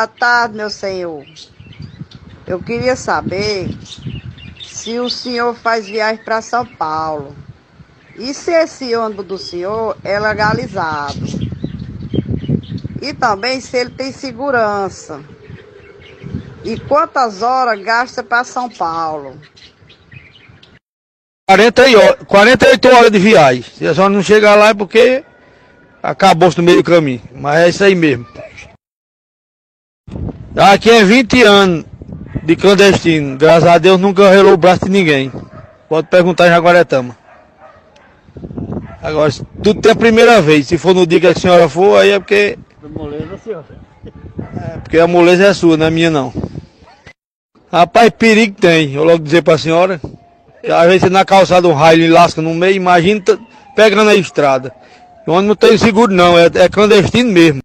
Boa tarde, meu senhor. Eu queria saber se o senhor faz viagem para São Paulo. E se esse ônibus do senhor é legalizado? E também se ele tem segurança. E quantas horas gasta para São Paulo? 48, 48 horas de viagem. Se a senhora não chegar lá é porque acabou-se no meio do caminho. Mas é isso aí mesmo. Aqui é 20 anos de clandestino. Graças a Deus nunca relou o braço de ninguém. Pode perguntar em Jaguaretama. Agora, tudo tem a primeira vez. Se for no dia que a senhora for, aí é porque. Moleza, senhor. É porque a moleza é sua, não é minha não. Rapaz, perigo tem, eu logo dizer pra senhora. Às vezes você na calçada um raio lasca no meio, imagina pegando a estrada. Onde não tem seguro não, é, é clandestino mesmo.